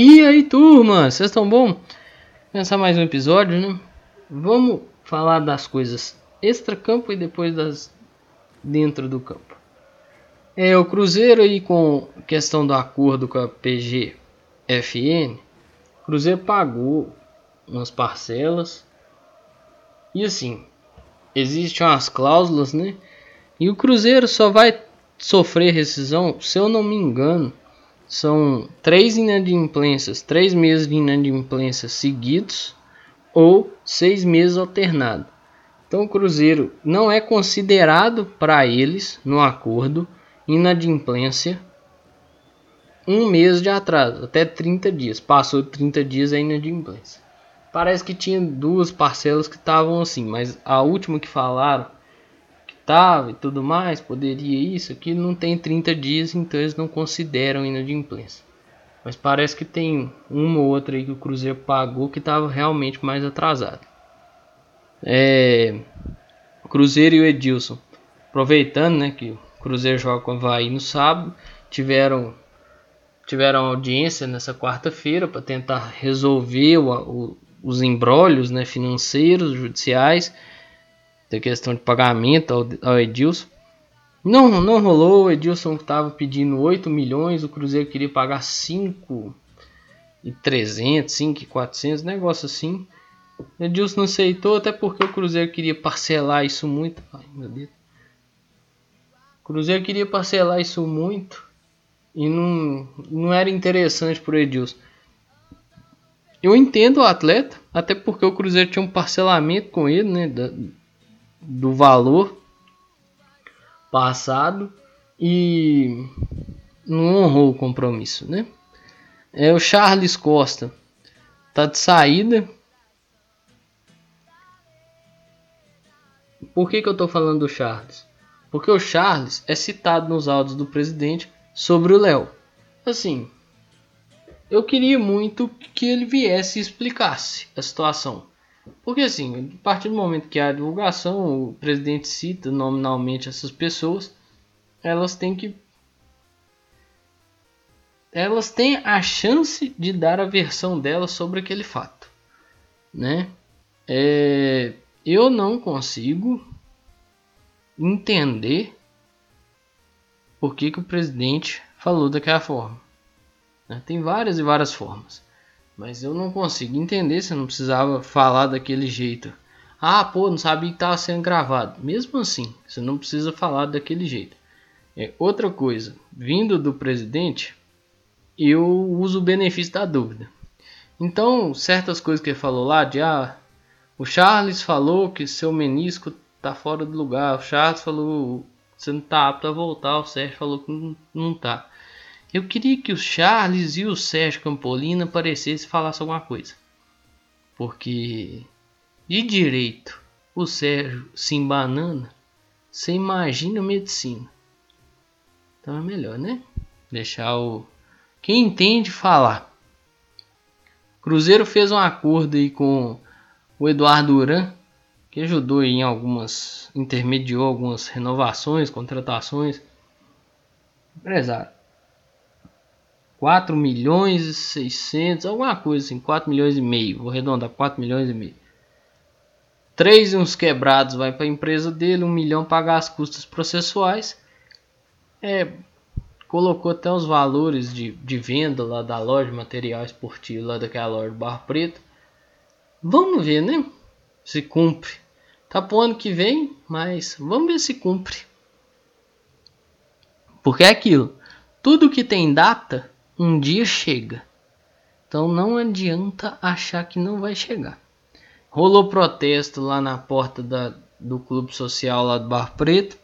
E aí, turma, vocês estão bom? Começar mais um episódio, né? Vamos falar das coisas extra-campo e depois das dentro do campo. É o Cruzeiro aí com questão do acordo com a PGFN. O Cruzeiro pagou umas parcelas e assim, existem umas cláusulas, né? E o Cruzeiro só vai sofrer rescisão, se eu não me engano, são três inadimplências, três meses de inadimplência seguidos ou seis meses alternado. Então o Cruzeiro não é considerado para eles no acordo inadimplência um mês de atraso, até 30 dias. Passou 30 dias é inadimplência. Parece que tinha duas parcelas que estavam assim, mas a última que falaram e tudo mais, poderia isso, aqui não tem 30 dias, então eles não consideram inadimplência. Mas parece que tem uma ou outra aí que o Cruzeiro pagou que estava realmente mais atrasado. É, Cruzeiro e o Edilson, aproveitando né, que o Cruzeiro joga com o Havaí no sábado, tiveram, tiveram audiência nessa quarta-feira para tentar resolver o, o, os embrólios né, financeiros, judiciais da questão de pagamento ao, ao Edilson. Não, não rolou, o Edilson estava pedindo 8 milhões, o Cruzeiro queria pagar 5 e 300, 5 e 400, negócio assim. O Edilson não aceitou, até porque o Cruzeiro queria parcelar isso muito. Ai, meu Deus. O Cruzeiro queria parcelar isso muito e não, não era interessante para o Edilson. Eu entendo o atleta, até porque o Cruzeiro tinha um parcelamento com ele, né? Do valor passado e não honrou o compromisso, né? É o Charles Costa tá de saída. Por que, que eu tô falando do Charles? Porque o Charles é citado nos áudios do presidente sobre o Léo. Assim, eu queria muito que ele viesse e explicasse a situação. Porque assim, a partir do momento que há divulgação, o presidente cita nominalmente essas pessoas, elas têm que elas têm a chance de dar a versão delas sobre aquele fato, né? É, eu não consigo entender por que, que o presidente falou daquela forma. Né? Tem várias e várias formas. Mas eu não consigo entender se não precisava falar daquele jeito. Ah, pô, não sabia que estava sendo gravado. Mesmo assim, você não precisa falar daquele jeito. É, outra coisa, vindo do presidente, eu uso o benefício da dúvida. Então, certas coisas que ele falou lá, de ah, o Charles falou que seu menisco tá fora do lugar, o Charles falou que você não tá apto a voltar, o Sérgio falou que não, não tá. Eu queria que o Charles e o Sérgio Campolina aparecessem e falassem alguma coisa. Porque de direito o Sérgio se embanana, você imagina medicina. Então é melhor, né? Deixar o. Quem entende falar. Cruzeiro fez um acordo aí com o Eduardo Uran, que ajudou em algumas. intermediou algumas renovações, contratações. Empresário. 4 milhões e 600, alguma coisa assim, 4 milhões e meio, vou arredondar, 4 milhões e meio. 3 e uns quebrados vai para a empresa dele, 1 milhão pagar as custas processuais. É, colocou até os valores de, de venda lá da loja material esportivo, lá daquela loja do Barro Preto. Vamos ver, né? Se cumpre. Tá pro ano que vem, mas vamos ver se cumpre. Porque é aquilo. Tudo que tem data um dia chega. Então não adianta achar que não vai chegar. Rolou protesto lá na porta da, do clube social lá do Bar Preto.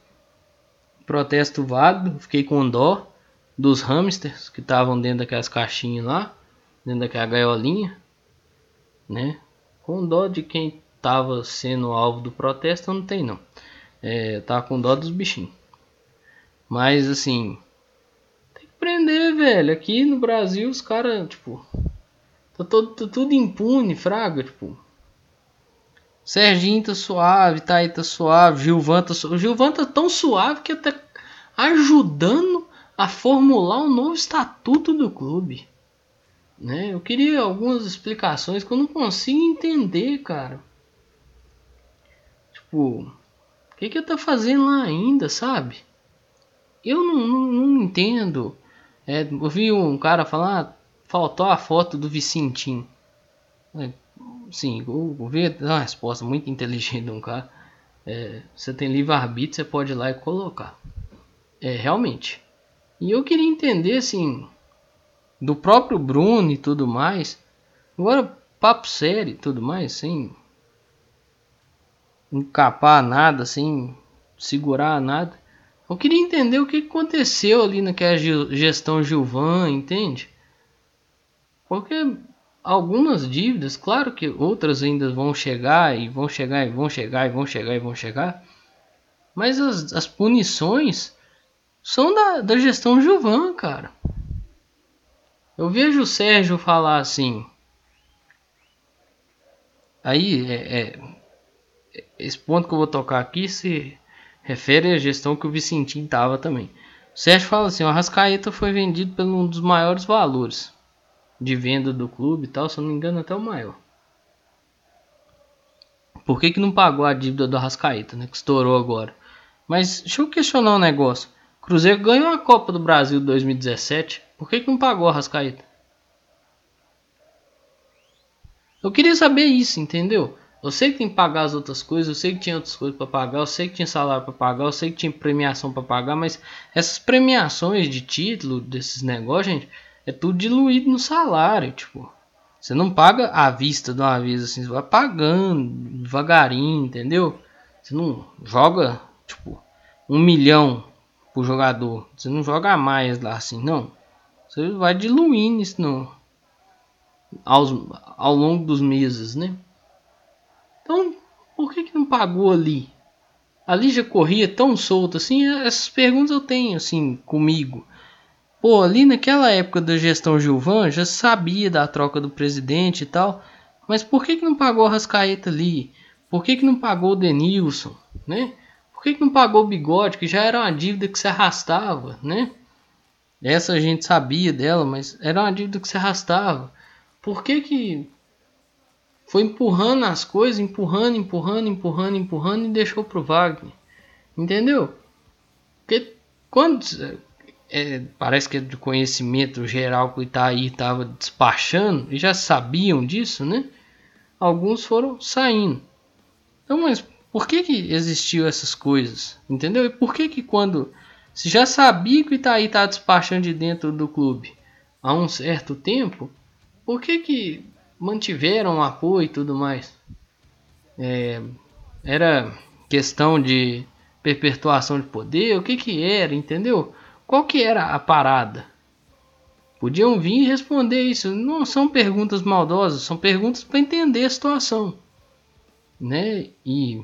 Protesto válido, fiquei com dó dos hamsters que estavam dentro daquelas caixinhas lá, dentro daquela gaiolinha, né? Com dó de quem estava sendo alvo do protesto, não tem não. É, tá com dó dos bichinhos. Mas assim, prender, velho. Aqui no Brasil os caras, tipo. Tá, tá tudo impune, fraga, tipo. Serginho tá suave, tá aí tá suave, Gilvan tá suave. O Gilvan tá tão suave que até ajudando a formular um novo estatuto do clube. Né? Eu queria algumas explicações que eu não consigo entender, cara. Tipo, o que que tá fazendo lá ainda, sabe? Eu não, não, não entendo. É, eu vi um cara falar, faltou a foto do Vicentinho. É, sim, eu vi uma resposta muito inteligente de um cara. É, você tem livre-arbítrio, você pode ir lá e colocar. É, realmente. E eu queria entender, assim, do próprio Bruno e tudo mais. Agora, papo sério e tudo mais, sem encapar nada, sem segurar nada. Eu queria entender o que aconteceu ali naquela gestão Gilvan, entende? Porque algumas dívidas, claro que outras ainda vão chegar e vão chegar e vão chegar e vão chegar e vão chegar, mas as, as punições são da, da gestão Gilvan, cara. Eu vejo o Sérgio falar assim. Aí, é, é, esse ponto que eu vou tocar aqui se refere à gestão que o Vicentinho tava também. O Sérgio fala assim: o Arrascaeta foi vendido por um dos maiores valores de venda do clube e tal, se eu não me engano, até o maior. Por que, que não pagou a dívida do Arrascaeta, né? Que estourou agora. Mas deixa eu questionar um negócio. Cruzeiro ganhou a Copa do Brasil 2017. Por que, que não pagou a Arrascaeta? Eu queria saber isso, entendeu? Eu sei que tem que pagar as outras coisas, eu sei que tinha outras coisas para pagar, eu sei que tinha salário para pagar, eu sei que tinha premiação para pagar, mas essas premiações de título desses negócios, gente, é tudo diluído no salário, tipo. Você não paga à vista de uma vez assim, você vai pagando devagarinho, entendeu? Você não joga, tipo, um milhão pro jogador. Você não joga mais lá assim, não. Você vai diluindo isso no, aos, ao longo dos meses, né? Então, por que, que não pagou ali? Ali já corria tão solto assim? Essas perguntas eu tenho assim comigo. Pô, ali naquela época da gestão Gilvan, já sabia da troca do presidente e tal. Mas por que, que não pagou a Rascaeta ali? Por que, que não pagou o Denilson? Né? Por que, que não pagou o Bigode, que já era uma dívida que se arrastava? Né? Essa a gente sabia dela, mas era uma dívida que se arrastava. Por que, que foi empurrando as coisas, empurrando, empurrando, empurrando, empurrando e deixou pro Wagner? Entendeu? Porque quando é, parece que é de conhecimento geral que o Itaí estava despachando e já sabiam disso, né? Alguns foram saindo. Então, mas por que que existiu essas coisas? Entendeu? E por que que quando se já sabia que o Itaí estava despachando de dentro do clube há um certo tempo, por que que mantiveram o apoio e tudo mais? É, era questão de perpetuação de poder? O que que era? Entendeu? Qual que era a parada? Podiam vir e responder isso. Não são perguntas maldosas, são perguntas para entender a situação, né? E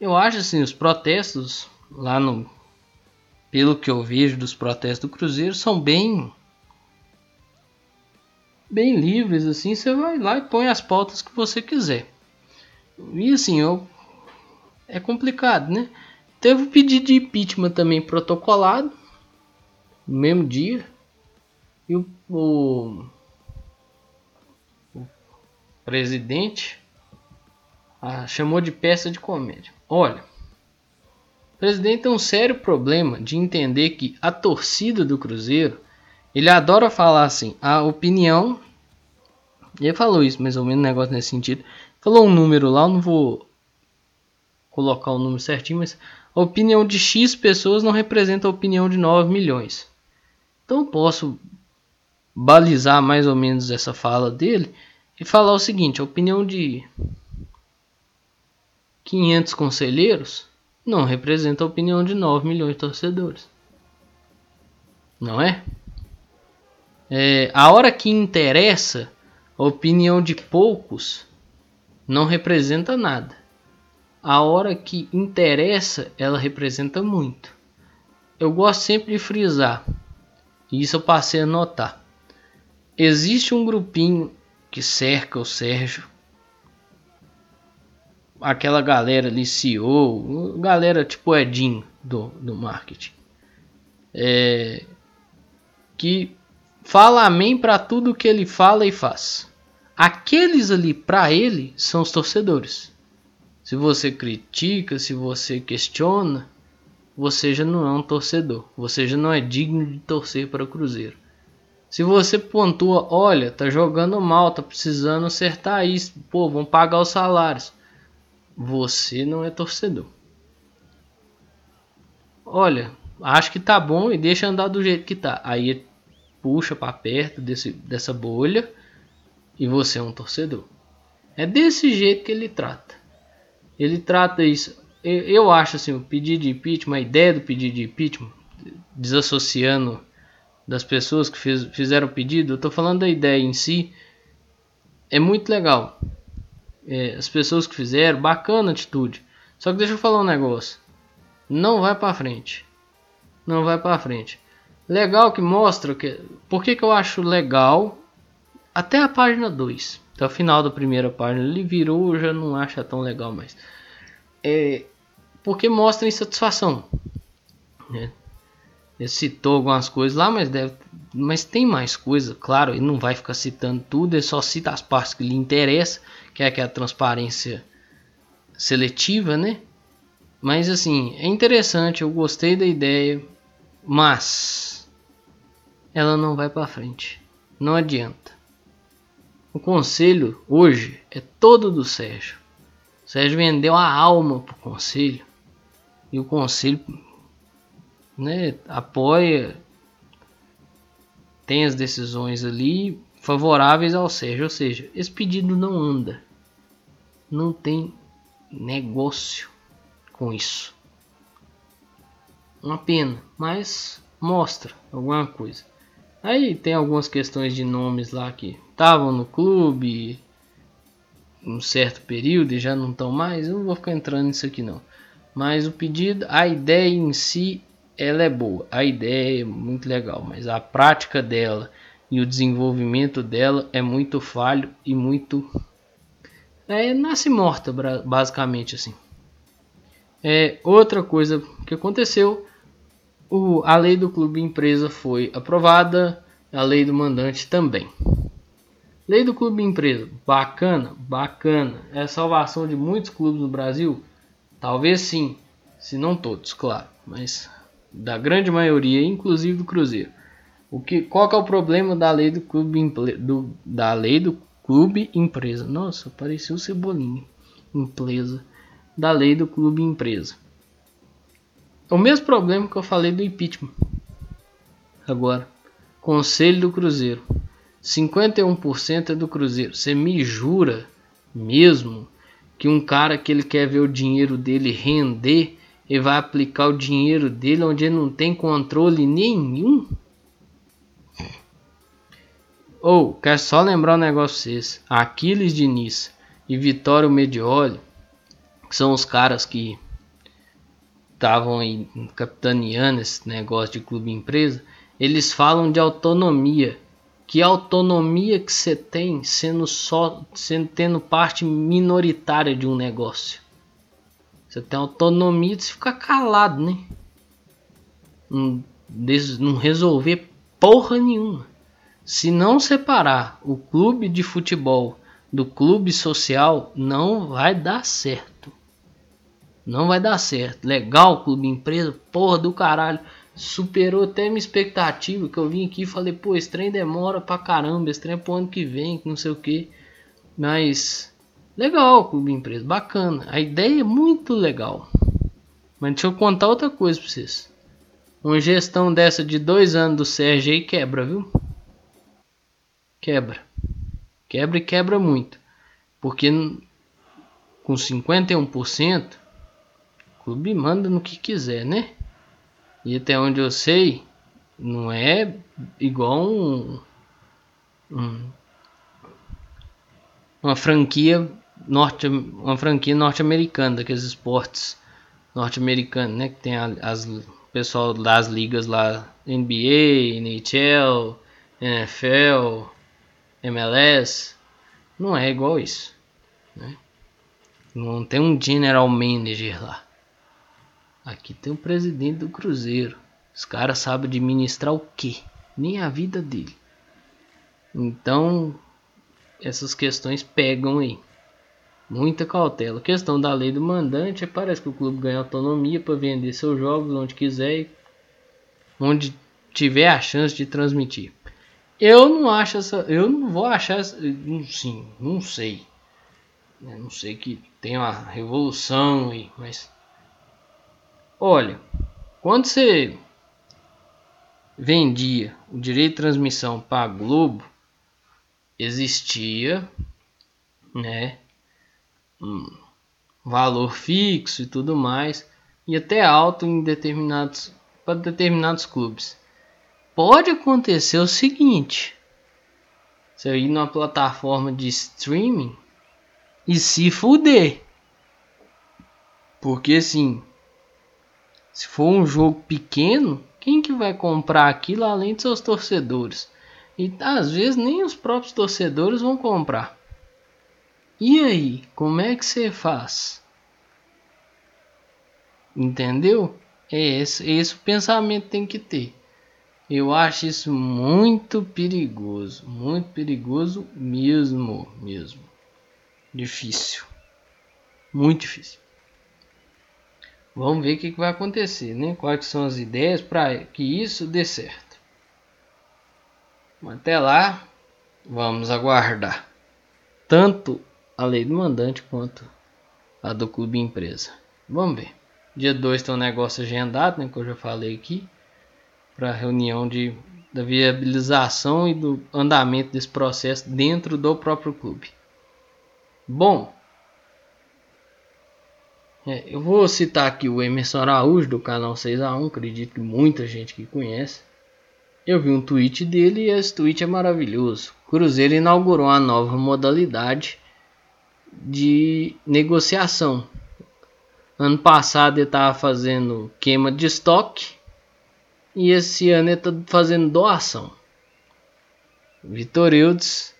eu acho assim, os protestos lá no pelo que eu vejo dos protestos do Cruzeiro são bem bem livres assim, você vai lá e põe as pautas que você quiser. E assim, eu é complicado, né? Teve o pedido de impeachment também protocolado no mesmo dia. E o, o, o presidente ah, chamou de peça de comédia. Olha, o presidente tem um sério problema de entender que a torcida do Cruzeiro, ele adora falar assim, a opinião. Ele falou isso, mais ou menos, um negócio nesse sentido. Falou um número lá, eu não vou colocar o número certinho, mas a opinião de X pessoas não representa a opinião de 9 milhões. Então posso balizar mais ou menos essa fala dele e falar o seguinte: a opinião de 500 conselheiros não representa a opinião de 9 milhões de torcedores. Não é? É? A hora que interessa, a opinião de poucos não representa nada a hora que interessa, ela representa muito. Eu gosto sempre de frisar, e isso eu passei a notar. Existe um grupinho que cerca o Sérgio, aquela galera ali, CEO, galera tipo Edinho do, do marketing, é, que fala amém para tudo que ele fala e faz. Aqueles ali para ele são os torcedores. Se você critica, se você questiona, você já não é um torcedor. Você já não é digno de torcer para o Cruzeiro. Se você pontua, olha, tá jogando mal, tá precisando acertar isso, pô, vão pagar os salários. Você não é torcedor. Olha, acho que tá bom e deixa andar do jeito que tá. Aí puxa para perto desse, dessa bolha e você é um torcedor. É desse jeito que ele trata. Ele trata isso. Eu, eu acho assim, o pedido de impeachment, a ideia do pedido de impeachment, desassociando das pessoas que fez, fizeram o pedido, eu tô falando da ideia em si, é muito legal. É, as pessoas que fizeram, bacana a atitude. Só que deixa eu falar um negócio. Não vai para frente. Não vai para frente. Legal que mostra que. Por que, que eu acho legal? Até a página 2. Até o final da primeira página. Ele virou, já não acha tão legal mais. É, porque mostra insatisfação. Né? Ele citou algumas coisas lá, mas deve. Mas tem mais coisa, claro, ele não vai ficar citando tudo, ele só cita as partes que lhe interessam, que é, que é a transparência seletiva, né? Mas assim, é interessante, eu gostei da ideia, mas ela não vai para frente. Não adianta. O conselho hoje é todo do Sérgio. O Sérgio vendeu a alma pro conselho e o conselho né, apoia tem as decisões ali favoráveis ao Sérgio, ou seja, esse pedido não anda. Não tem negócio com isso. Uma pena, mas mostra alguma coisa. Aí tem algumas questões de nomes lá que estavam no clube um certo período e já não estão mais. Eu não vou ficar entrando nisso aqui não. Mas o pedido, a ideia em si, ela é boa. A ideia é muito legal, mas a prática dela e o desenvolvimento dela é muito falho e muito é nasce morta basicamente assim. É outra coisa que aconteceu o, a lei do clube empresa foi aprovada, a lei do mandante também. Lei do clube empresa, bacana, bacana. É a salvação de muitos clubes no Brasil? Talvez sim, se não todos, claro, mas da grande maioria, inclusive do Cruzeiro. O que, qual que é o problema da lei do clube do, da lei do clube empresa? Nossa, pareceu cebolinha. Empresa. Da lei do clube empresa. O mesmo problema que eu falei do impeachment. Agora, Conselho do Cruzeiro. 51% é do Cruzeiro. Você me jura mesmo que um cara que ele quer ver o dinheiro dele render e vai aplicar o dinheiro dele onde ele não tem controle nenhum? Ou, oh, quero só lembrar um negócio vocês. Aquiles Diniz e Vitório Medioli, que são os caras que estavam aí capitaneando esse negócio de clube empresa, eles falam de autonomia. Que autonomia que você tem sendo só sendo tendo parte minoritária de um negócio. Você tem autonomia de ficar calado, né? Não, não resolver porra nenhuma. Se não separar o clube de futebol do clube social, não vai dar certo. Não vai dar certo. Legal, clube empresa, porra do caralho. Superou até minha expectativa. Que eu vim aqui e falei, pô, esse trem demora pra caramba. Esse trem é pro ano que vem, que não sei o que. Mas, legal, clube empresa, bacana. A ideia é muito legal. Mas deixa eu contar outra coisa pra vocês. Uma gestão dessa de dois anos do Sérgio aí quebra, viu? Quebra. Quebra e quebra muito. Porque com 51% clube manda no que quiser, né? E até onde eu sei, não é igual um, um uma franquia norte uma franquia norte-americana daqueles esportes norte-americanos, né? Que tem as pessoal das ligas lá NBA, NHL, NFL, MLS, não é igual isso, né? Não tem um general manager lá. Aqui tem o presidente do Cruzeiro. Os caras sabem administrar o quê? Nem a vida dele. Então, essas questões pegam aí. Muita cautela. A questão da lei do mandante, parece que o clube ganha autonomia para vender seus jogos onde quiser, onde tiver a chance de transmitir. Eu não acho essa, eu não vou achar, essa, sim, não sei. Eu não sei que tem uma revolução aí, mas olha, quando você vendia o direito de transmissão para a Globo, existia, né, um valor fixo e tudo mais, e até alto em determinados para determinados clubes. Pode acontecer o seguinte: você ir numa plataforma de streaming e se fuder. Porque assim, se for um jogo pequeno, quem que vai comprar aquilo além de seus torcedores? E às vezes nem os próprios torcedores vão comprar. E aí, como é que você faz? Entendeu? É esse, esse pensamento tem que ter. Eu acho isso muito perigoso, muito perigoso mesmo, mesmo. Difícil. Muito difícil. Vamos ver o que, que vai acontecer, né? Quais são as ideias para que isso dê certo. Até lá, vamos aguardar tanto a lei do mandante quanto a do clube empresa. Vamos ver. Dia 2 tem um negócio agendado, né, que eu já falei aqui, para reunião de, da viabilização e do andamento desse processo dentro do próprio clube. Bom, é, eu vou citar aqui o Emerson Araújo do canal 6x1, acredito que muita gente que conhece. Eu vi um tweet dele e esse tweet é maravilhoso. Cruzeiro inaugurou uma nova modalidade de negociação. Ano passado ele estava fazendo queima de estoque e esse ano ele está fazendo doação. Vitor Eudes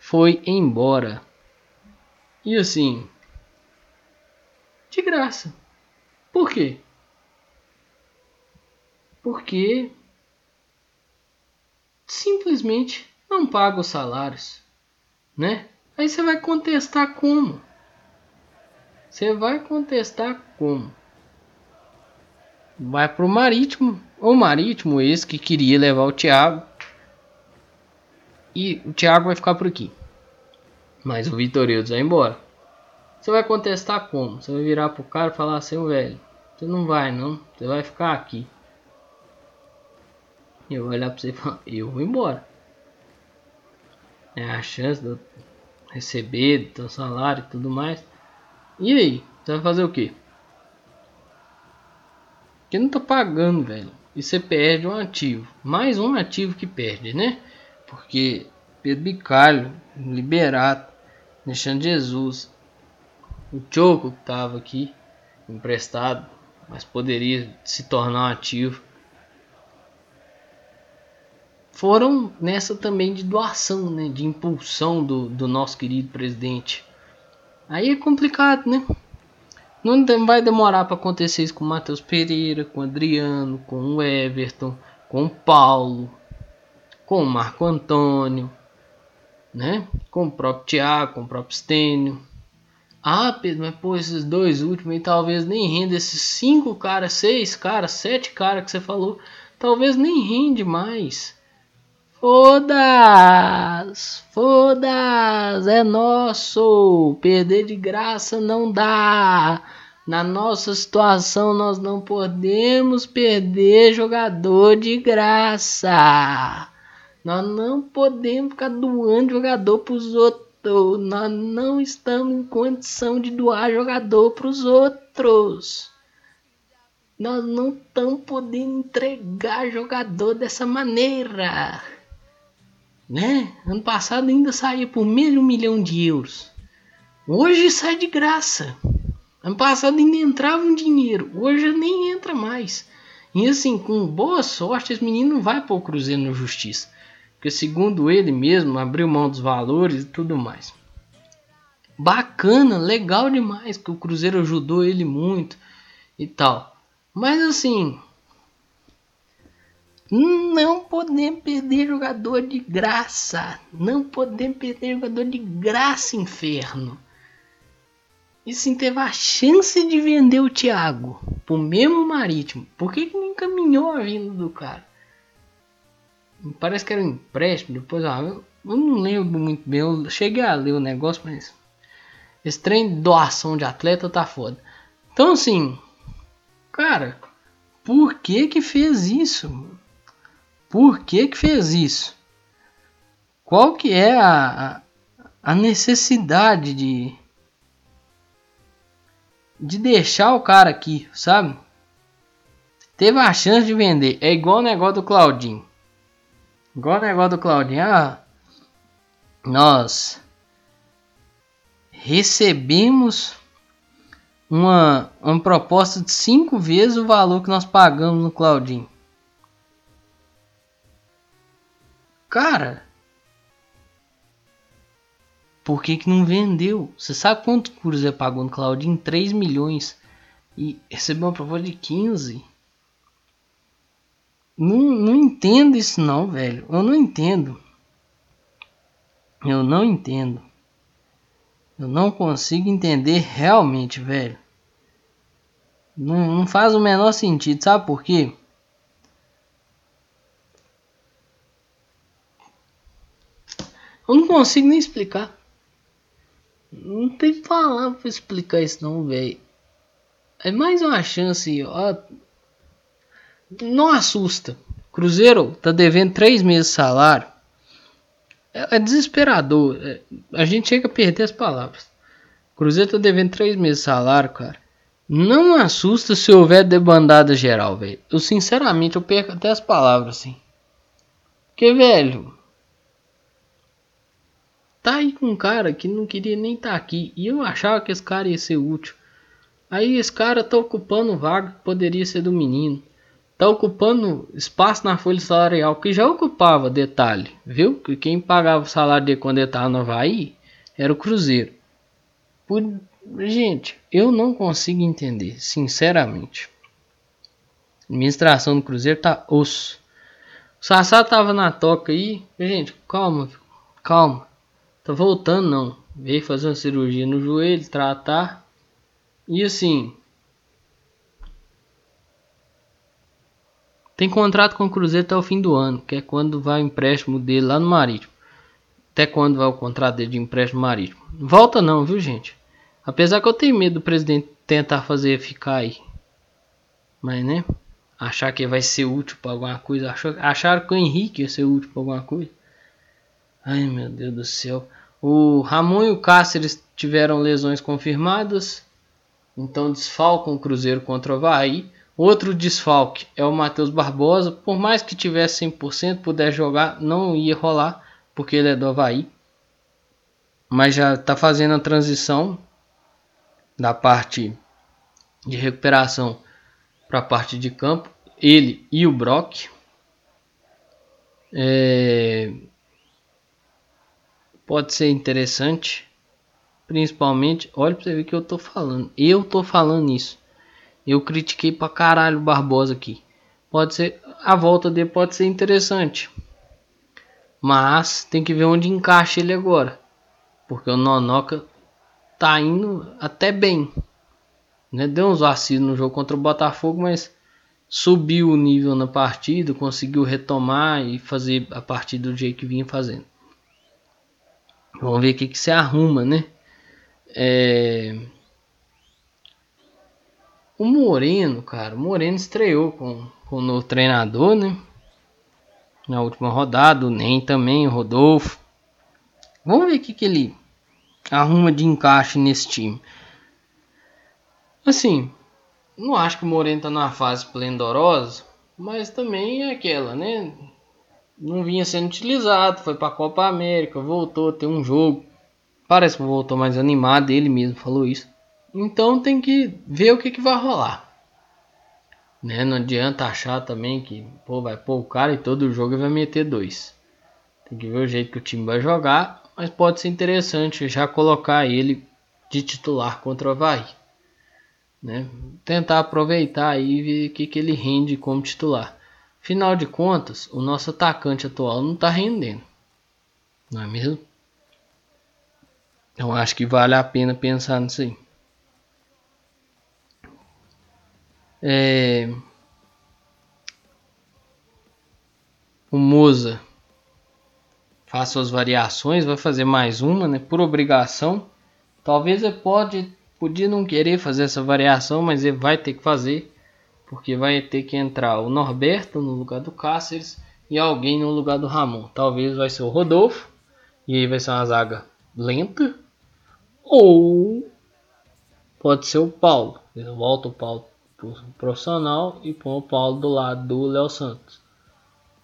foi embora. E assim, de graça. Por quê? Porque simplesmente não paga os salários, né? Aí você vai contestar como? Você vai contestar como? Vai pro Marítimo, o Marítimo esse que queria levar o Thiago. E o Thiago vai ficar por aqui. Mas o Vitorioso vai embora. Você vai contestar como? Você vai virar pro cara e falar assim, velho, você não vai não, você vai ficar aqui. Eu vou olhar pra você e falar, eu vou embora. É a chance de eu receber do teu salário e tudo mais. E aí? Você vai fazer o quê? Porque não tá pagando, velho. E você perde um ativo. Mais um ativo que perde, né? Porque Pedro Bicalho, Liberato, Alexandre Jesus, o Choco que estava aqui emprestado, mas poderia se tornar ativo. Foram nessa também de doação, né, de impulsão do, do nosso querido presidente. Aí é complicado, né? Não vai demorar para acontecer isso com o Matheus Pereira, com o Adriano, com o Everton, com o Paulo, com o Marco Antônio, né? Com o próprio Thiago, com o próprio Stênio. Ah, Pedro, mas pô, esses dois últimos aí talvez nem renda. Esses cinco caras, seis caras, sete caras que você falou, talvez nem rende mais. Foda-se, foda-se, é nosso. Perder de graça não dá. Na nossa situação, nós não podemos perder jogador de graça. Nós não podemos ficar doando jogador pros outros nós não estamos em condição de doar jogador para os outros. Nós não estamos podendo entregar jogador dessa maneira. Né? Ano passado ainda saía por meio um milhão de euros. Hoje sai de graça. Ano passado ainda entrava um dinheiro. Hoje nem entra mais. E assim, com boa sorte, esse menino não vai para o Cruzeiro na justiça. Porque segundo ele mesmo, abriu mão dos valores e tudo mais. Bacana, legal demais, que o Cruzeiro ajudou ele muito e tal. Mas assim, Não podemos perder jogador de graça. Não podemos perder jogador de graça, inferno. E sim teve a chance de vender o Thiago pro mesmo Marítimo. Por que, que não encaminhou a vinda do cara? Parece que era um empréstimo. Depois, ah, eu, eu não lembro muito bem. Eu cheguei a ler o negócio, mas esse trem de doação de atleta tá foda. Então, assim, cara, por que que fez isso? Por que que fez isso? Qual que é a, a necessidade de de deixar o cara aqui, sabe? Teve a chance de vender. É igual o negócio do Claudinho. Igual o negócio do Claudinho. Ah, nós recebemos uma, uma proposta de cinco vezes o valor que nós pagamos no Claudinho. Cara, por que, que não vendeu? Você sabe quanto o Cruzeiro pagou no Claudinho? 3 milhões. E recebeu uma proposta de 15. Não, não entendo isso não, velho. Eu não entendo. Eu não entendo. Eu não consigo entender realmente, velho. Não, não faz o menor sentido. Sabe por quê? Eu não consigo nem explicar. Não tem palavra pra explicar isso não, velho. É mais uma chance, ó. Não assusta. Cruzeiro tá devendo três meses de salário. É, é desesperador. É, a gente chega a perder as palavras. Cruzeiro tá devendo três meses de salário, cara. Não assusta se houver debandada geral, velho. Eu sinceramente eu perco até as palavras assim. Porque, velho, tá aí com um cara que não queria nem estar tá aqui. E eu achava que esse cara ia ser útil. Aí esse cara tá ocupando vaga que poderia ser do menino. Tá ocupando espaço na folha salarial que já ocupava, detalhe, viu? Que quem pagava o salário dele quando ele estava no Havaí era o Cruzeiro. Por... Gente, eu não consigo entender, sinceramente. A administração do Cruzeiro tá osso. O Sassá tava na toca aí. Gente, calma, calma. Tá voltando não. Veio fazer uma cirurgia no joelho, tratar. E assim. Tem contrato com o Cruzeiro até o fim do ano, que é quando vai o empréstimo dele lá no Marítimo. Até quando vai o contrato dele de empréstimo marítimo. Volta não, viu gente? Apesar que eu tenho medo do presidente tentar fazer ficar aí. Mas né? Achar que vai ser útil para alguma coisa. Acharam que o Henrique ia ser útil para alguma coisa. Ai meu Deus do céu. O Ramon e o Cáceres tiveram lesões confirmadas, então desfalcam o Cruzeiro contra o Havaí. Outro desfalque é o Matheus Barbosa, por mais que tivesse 100%, puder jogar, não ia rolar, porque ele é do Havaí. Mas já está fazendo a transição da parte de recuperação para a parte de campo, ele e o Brock. É, pode ser interessante. Principalmente, olha pra você ver que eu tô falando. Eu tô falando isso. Eu critiquei pra caralho o Barbosa aqui. Pode ser, a volta dele pode ser interessante. Mas tem que ver onde encaixa ele agora. Porque o Nonoca tá indo até bem. Né? Deu uns vacilos no jogo contra o Botafogo, mas subiu o nível na partida, conseguiu retomar e fazer a partida do jeito que vinha fazendo. Vamos ver o que, que se arruma, né? É... O Moreno, cara, o Moreno estreou com, com o novo treinador, né? Na última rodada, o Nem também, o Rodolfo. Vamos ver o que, que ele arruma de encaixe nesse time. Assim, não acho que o Moreno tá numa fase esplendorosa, mas também é aquela, né? não vinha sendo utilizado, foi para a Copa América, voltou, tem um jogo. Parece que voltou mais animado, ele mesmo falou isso. Então tem que ver o que, que vai rolar. Né? Não adianta achar também que pô, vai pôr o cara e todo jogo vai meter dois. Tem que ver o jeito que o time vai jogar, mas pode ser interessante já colocar ele de titular contra o Havaí. Né? Tentar aproveitar e ver o que, que ele rende como titular. Afinal de contas, o nosso atacante atual não está rendendo. Não é mesmo? Então acho que vale a pena pensar nisso aí. É... O Moza faz suas variações, vai fazer mais uma, né? Por obrigação. Talvez ele pode, podia não querer fazer essa variação, mas ele vai ter que fazer, porque vai ter que entrar o Norberto no lugar do Cáceres e alguém no lugar do Ramon. Talvez vai ser o Rodolfo e aí vai ser uma zaga lenta, ou pode ser o Paulo. Volta o Paulo profissional e põe o Paulo do lado do Léo Santos.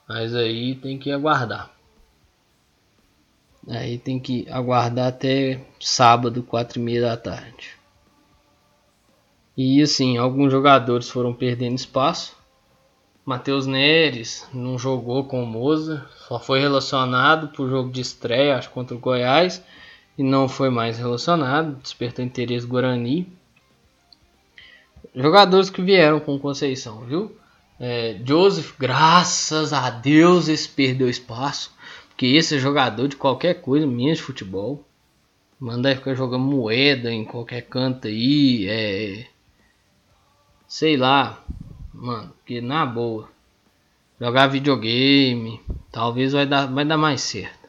Mas aí tem que aguardar. Aí tem que aguardar até sábado, quatro e meia da tarde. E assim, alguns jogadores foram perdendo espaço. Matheus Neres não jogou com o Moza, só foi relacionado para o jogo de estreia, acho contra o Goiás, e não foi mais relacionado, despertou interesse Guarani. Jogadores que vieram com Conceição, viu? É, Joseph, graças a Deus, esse perdeu espaço. Porque esse é jogador de qualquer coisa, menos de futebol. Manda ficar jogando moeda em qualquer canto aí. É. Sei lá. Mano, que na boa. Jogar videogame. Talvez vai dar, vai dar mais certo.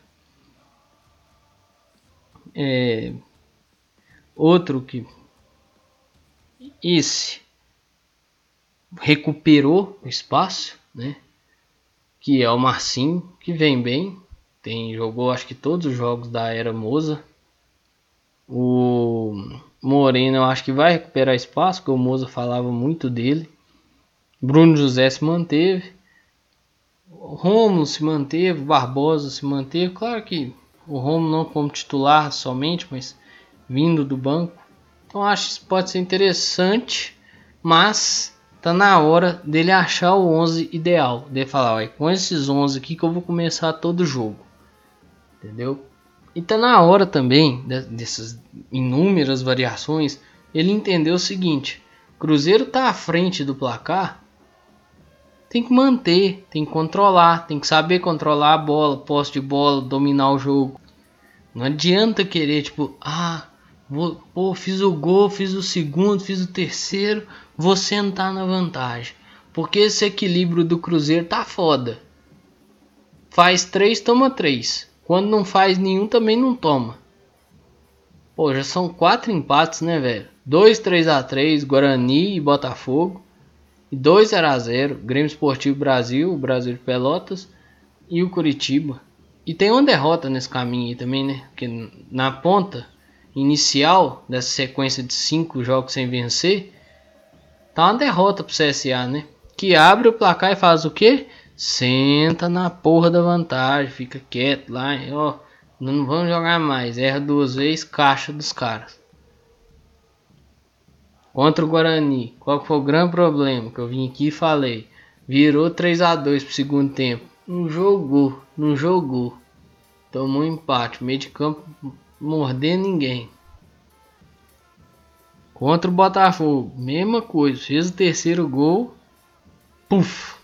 É. Outro que. Esse. Recuperou o espaço, né? Que é o Marcinho, que vem bem tem, jogou acho que todos os jogos da era Moza. O Moreno eu acho que vai recuperar espaço, porque o Moza falava muito dele. Bruno José se manteve. Romulo se manteve, Barbosa se manteve. Claro que o Romulo não como titular somente, mas vindo do banco. Então acho que pode ser interessante, mas tá na hora dele achar o 11 ideal. De falar, com esses 11 aqui que eu vou começar todo jogo entendeu? E tá na hora também dessas inúmeras variações ele entendeu o seguinte: Cruzeiro tá à frente do placar, tem que manter, tem que controlar, tem que saber controlar a bola, posse de bola, dominar o jogo. Não adianta querer tipo, ah, vou, pô, fiz o gol, fiz o segundo, fiz o terceiro, vou sentar na vantagem. Porque esse equilíbrio do Cruzeiro tá foda. Faz três, toma três. Quando não faz nenhum, também não toma. Pô, já são quatro empates, né, velho? 2 3 a 3 Guarani e Botafogo. E 2 0 a 0 Grêmio Esportivo Brasil, o Brasil de Pelotas e o Curitiba. E tem uma derrota nesse caminho aí também, né? Porque na ponta inicial dessa sequência de cinco jogos sem vencer, tá uma derrota pro CSA, né? Que abre o placar e faz o quê? Senta na porra da vantagem, fica quieto lá, ó. Não vamos jogar mais. Erra duas vezes, caixa dos caras. Contra o Guarani, qual foi o grande problema que eu vim aqui e falei? Virou 3 a 2 pro segundo tempo. Não jogou, não jogou. Tomou um empate, meio de campo mordendo ninguém. Contra o Botafogo, mesma coisa. Fez o terceiro gol. Puf?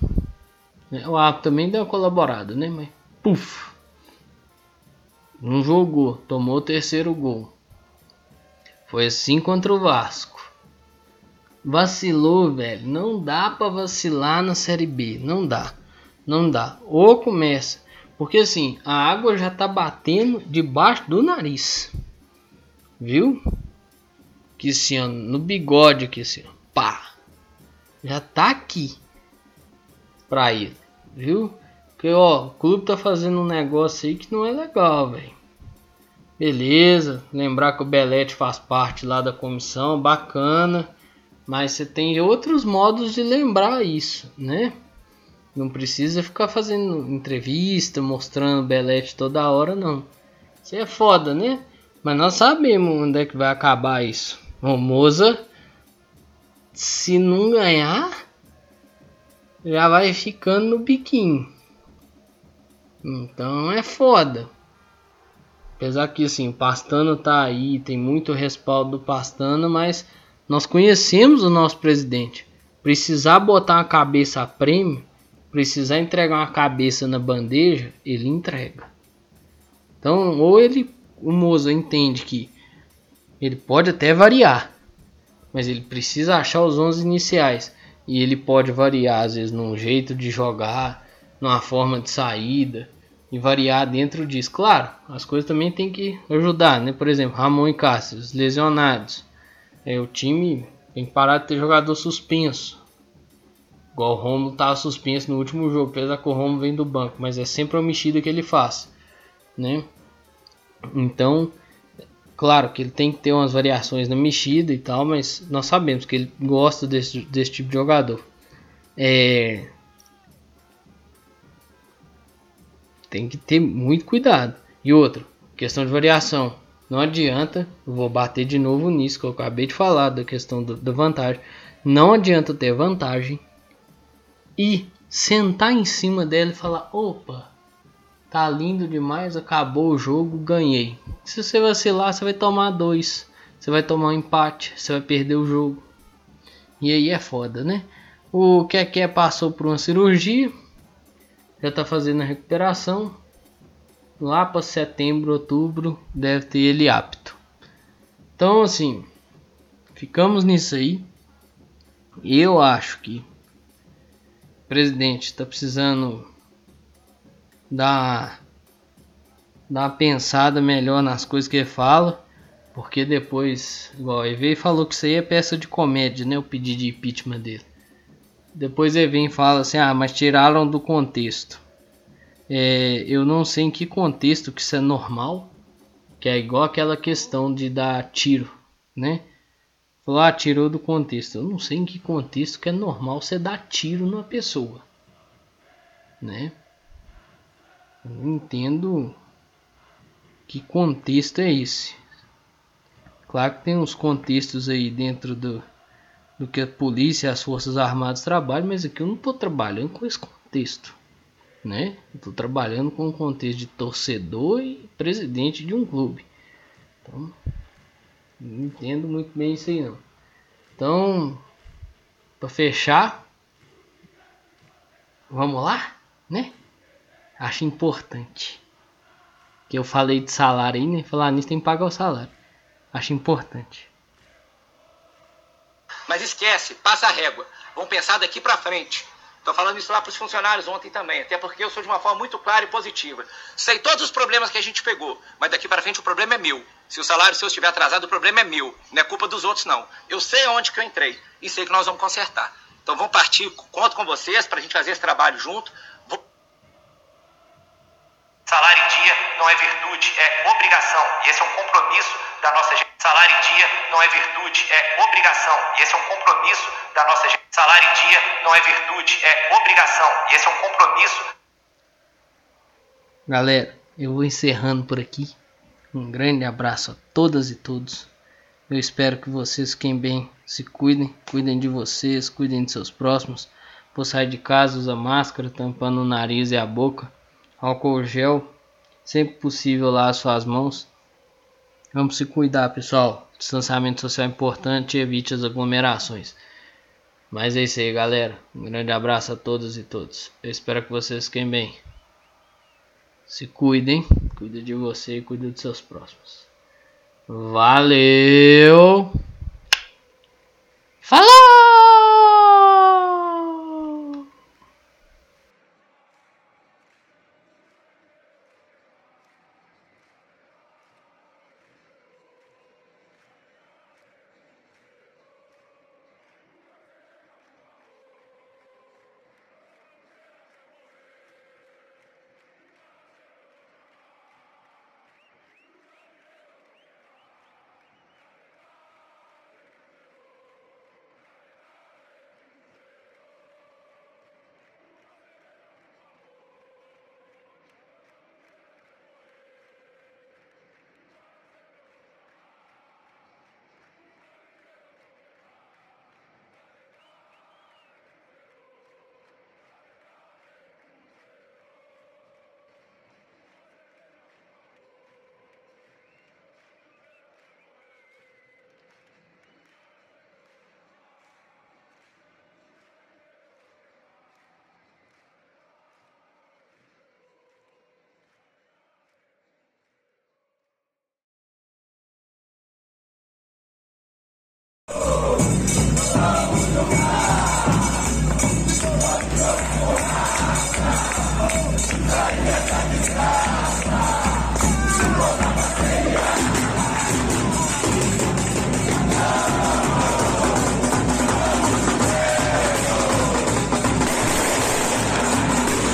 O árbitro também deu uma colaborada, né? Mas, puf. Não jogou, tomou o terceiro gol. Foi assim contra o Vasco. Vacilou, velho. Não dá para vacilar na Série B. Não dá. Não dá. Ou começa. Porque assim, a água já tá batendo debaixo do nariz. Viu? Que assim, ó, no bigode aqui assim, ó, pá. Já tá aqui. Pra ir viu? Porque, ó, o clube tá fazendo um negócio aí que não é legal, velho. Beleza, lembrar que o Belete faz parte lá da comissão, bacana. Mas você tem outros modos de lembrar isso, né? Não precisa ficar fazendo entrevista, mostrando Belete toda hora, não. Isso é foda, né? Mas nós sabemos onde é que vai acabar isso. O Moza, se não ganhar, já vai ficando no biquinho. Então é foda. Apesar que assim, o Pastano tá aí, tem muito respaldo do Pastano, mas nós conhecemos o nosso presidente. Precisar botar a cabeça a prêmio, precisar entregar uma cabeça na bandeja, ele entrega. Então, ou ele, o Moza entende que ele pode até variar, mas ele precisa achar os 11 iniciais. E ele pode variar, às vezes, num jeito de jogar, numa forma de saída, e variar dentro disso. Claro, as coisas também tem que ajudar, né? Por exemplo, Ramon e Cássio, lesionados. É, o time tem que parar de ter jogador suspenso. Igual o Romulo estava suspenso no último jogo, apesar que o Romulo vem do banco, mas é sempre a mexida que ele faz, né? Então, claro que ele tem que ter umas variações na mexida e tal, mas nós sabemos que ele gosta desse, desse tipo de jogador. É... Tem que ter muito cuidado. E outro, questão de variação. Não adianta, vou bater de novo nisso que eu acabei de falar da questão do, da vantagem. Não adianta ter vantagem e sentar em cima dela e falar: opa, tá lindo demais, acabou o jogo, ganhei. Se você vacilar, você vai tomar dois, você vai tomar um empate, você vai perder o jogo. E aí é foda, né? O Keké passou por uma cirurgia, já tá fazendo a recuperação lá para setembro, outubro, deve ter ele apto. Então, assim, ficamos nisso aí. Eu acho que presidente está precisando dar, dar uma pensada melhor nas coisas que ele fala. Porque depois, igual ele veio e falou que isso aí é peça de comédia, né? O pedido de impeachment dele. Depois ele vem e fala assim: ah, mas tiraram do contexto. É, eu não sei em que contexto que isso é normal, que é igual aquela questão de dar tiro, né? Falou, ah, tirou do contexto. Eu não sei em que contexto que é normal você dar tiro numa pessoa, né? Eu não entendo que contexto é esse. Claro que tem uns contextos aí dentro do, do que a polícia e as forças armadas trabalham, mas aqui eu não estou trabalhando com esse contexto né? Estou trabalhando com o contexto de torcedor e presidente de um clube. Então, não entendo muito bem isso aí não. Então, para fechar, vamos lá, né? Acho importante. Que eu falei de salário aí, né? Falar nisso tem que pagar o salário. Acho importante. Mas esquece, passa a régua. Vamos pensar daqui para frente. Estou falando isso lá para os funcionários ontem também, até porque eu sou de uma forma muito clara e positiva. Sei todos os problemas que a gente pegou, mas daqui para frente o problema é meu. Se o salário seu estiver atrasado, o problema é meu, não é culpa dos outros não. Eu sei aonde que eu entrei e sei que nós vamos consertar. Então vamos partir, conto com vocês para a gente fazer esse trabalho junto. Salário em dia não é virtude, é obrigação. E esse é um compromisso da nossa gente. Salário em dia não é virtude, é obrigação. E esse é um compromisso da nossa gente. Salário em dia não é virtude, é obrigação. E esse é um compromisso. Galera, eu vou encerrando por aqui. Um grande abraço a todas e todos. Eu espero que vocês fiquem bem, se cuidem, cuidem de vocês, cuidem de seus próximos. Por sair de casa, usa máscara, tampando o nariz e a boca. Álcool gel, sempre possível lá as suas mãos. Vamos se cuidar, pessoal. Distanciamento social é importante evite as aglomerações. Mas é isso aí, galera. Um grande abraço a todos e todos. Eu espero que vocês fiquem bem. Se cuidem. Cuida de você e cuida dos seus próximos. Valeu! Falou!